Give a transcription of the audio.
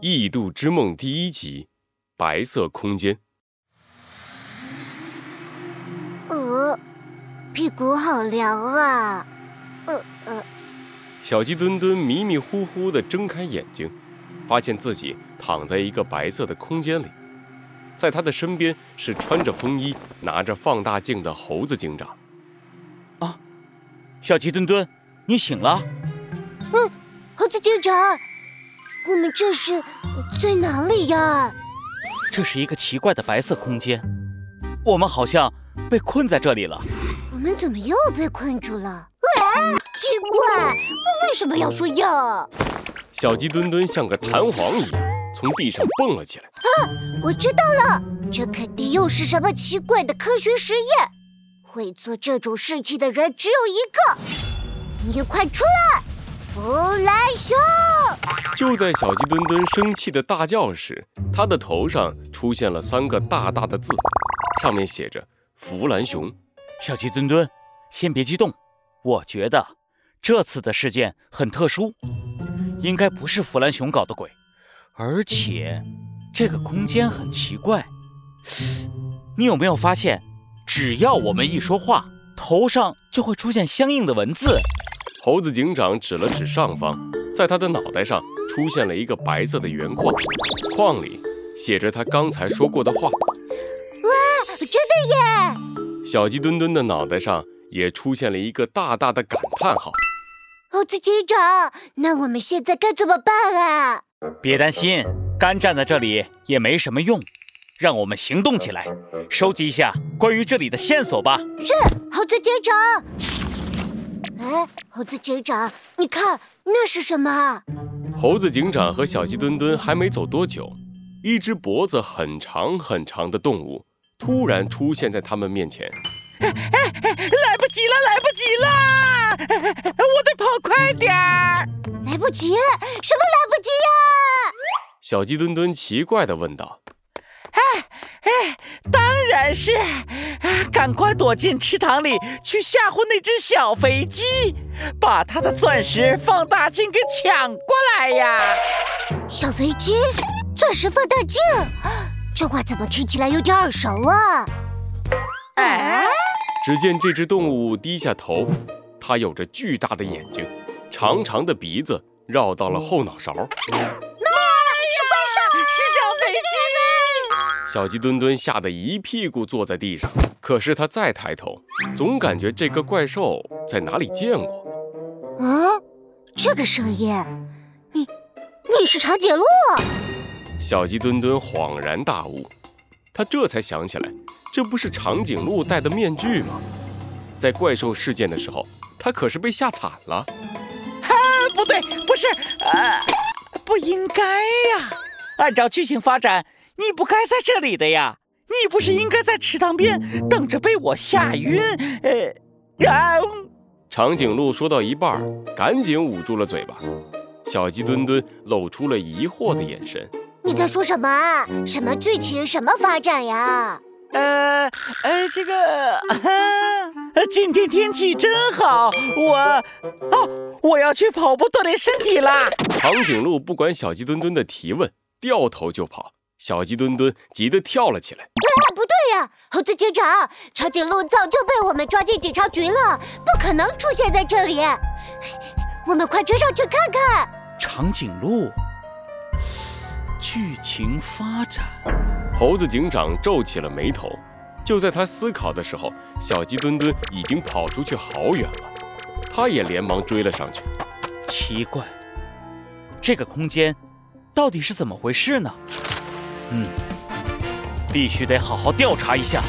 异度之梦》第一集《白色空间》。呃，屁股好凉啊！呃呃，小鸡墩墩迷迷糊糊的睁开眼睛，发现自己躺在一个白色的空间里，在他的身边是穿着风衣、拿着放大镜的猴子警长。啊，小鸡墩墩，你醒了？嗯，猴子警长。我们这是在哪里呀？这是一个奇怪的白色空间，我们好像被困在这里了。我们怎么又被困住了？喂，奇怪，我为什么要说要？小鸡墩墩像个弹簧一样从地上蹦了起来。啊，我知道了，这肯定又是什么奇怪的科学实验。会做这种事情的人只有一个，你快出来！弗兰熊！就在小鸡墩墩生气的大叫时，他的头上出现了三个大大的字，上面写着“弗兰熊”。小鸡墩墩，先别激动，我觉得这次的事件很特殊，应该不是弗兰熊搞的鬼，而且这个空间很奇怪。你有没有发现，只要我们一说话，头上就会出现相应的文字？猴子警长指了指上方，在他的脑袋上出现了一个白色的圆框，框里写着他刚才说过的话。哇，真的耶！小鸡墩墩的脑袋上也出现了一个大大的感叹号。猴子警长，那我们现在该怎么办啊？别担心，干站在这里也没什么用，让我们行动起来，收集一下关于这里的线索吧。是，猴子警长。哎，猴子警长，你看那是什么？猴子警长和小鸡墩墩还没走多久，一只脖子很长很长的动物突然出现在他们面前。哎哎，来不及了，来不及了！我得跑快点儿！来不及？什么来不及呀？小鸡墩墩奇怪地问道。哎哎，当然是，赶快躲进池塘里去吓唬那只小肥鸡，把它的钻石放大镜给抢过来呀！小飞机，钻石放大镜，这话怎么听起来有点耳熟啊？哎，只见这只动物低下头，它有着巨大的眼睛，长长的鼻子绕到了后脑勺。小飞机！小鸡墩墩吓得一屁股坐在地上，可是他再抬头，总感觉这个怪兽在哪里见过。啊，这个声音，你，是长颈鹿？小鸡墩墩恍然大悟，他这才想起来，这不是长颈鹿戴的面具吗？在怪兽事件的时候，他可是被吓惨了。啊，不对，不是，啊，不应该呀！按照剧情发展。你不该在这里的呀！你不是应该在池塘边等着被我吓晕？呃，啊！长颈鹿说到一半，赶紧捂住了嘴巴。小鸡墩墩露出了疑惑的眼神。你在说什么？什么剧情？什么发展呀？呃呃，这个，今天天气真好，我，哦，我要去跑步锻炼身体啦！长颈鹿不管小鸡墩墩的提问，掉头就跑。小鸡墩墩急得跳了起来。啊，不对呀，猴子警长，长颈鹿早就被我们抓进警察局了，不可能出现在这里。我们快追上去看看。长颈鹿，剧情发展。猴子警长皱起了眉头。就在他思考的时候，小鸡墩墩已经跑出去好远了，他也连忙追了上去。奇怪，这个空间到底是怎么回事呢？嗯，必须得好好调查一下。